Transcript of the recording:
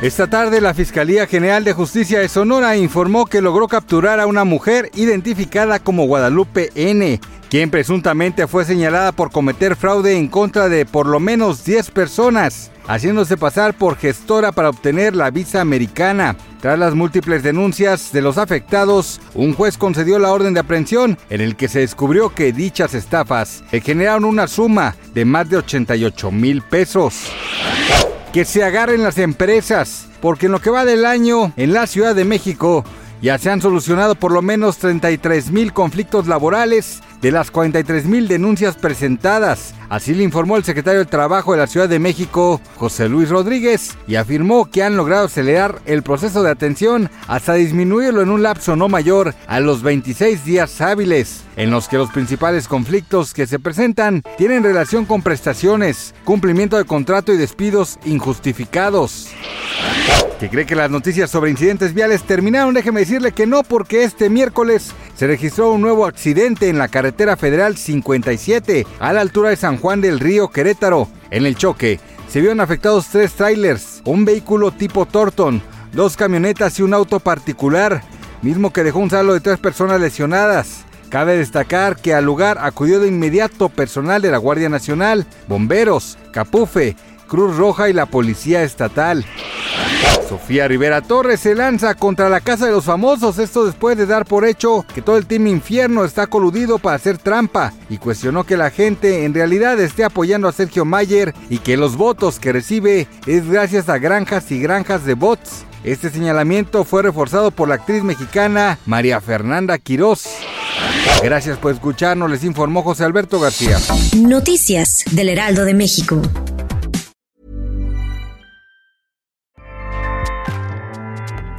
Esta tarde la Fiscalía General de Justicia de Sonora informó que logró capturar a una mujer identificada como Guadalupe N., quien presuntamente fue señalada por cometer fraude en contra de por lo menos 10 personas, haciéndose pasar por gestora para obtener la visa americana. Tras las múltiples denuncias de los afectados, un juez concedió la orden de aprehensión en el que se descubrió que dichas estafas generaron una suma de más de 88 mil pesos que se agarren las empresas, porque en lo que va del año en la Ciudad de México ya se han solucionado por lo menos 33 mil conflictos laborales de las 43 mil denuncias presentadas. Así le informó el secretario del Trabajo de la Ciudad de México, José Luis Rodríguez, y afirmó que han logrado acelerar el proceso de atención hasta disminuirlo en un lapso no mayor a los 26 días hábiles, en los que los principales conflictos que se presentan tienen relación con prestaciones, cumplimiento de contrato y despidos injustificados. ¿Que cree que las noticias sobre incidentes viales terminaron? Déjeme decirle que no, porque este miércoles se registró un nuevo accidente en la carretera federal 57 a la altura de San Juan del Río Querétaro. En el choque se vieron afectados tres trailers, un vehículo tipo Torton, dos camionetas y un auto particular, mismo que dejó un saldo de tres personas lesionadas. Cabe destacar que al lugar acudió de inmediato personal de la Guardia Nacional, bomberos, Capufe, Cruz Roja y la Policía Estatal. Sofía Rivera Torres se lanza contra la Casa de los Famosos, esto después de dar por hecho que todo el Team Infierno está coludido para hacer trampa y cuestionó que la gente en realidad esté apoyando a Sergio Mayer y que los votos que recibe es gracias a granjas y granjas de bots. Este señalamiento fue reforzado por la actriz mexicana María Fernanda Quirós. Gracias por escucharnos, les informó José Alberto García. Noticias del Heraldo de México.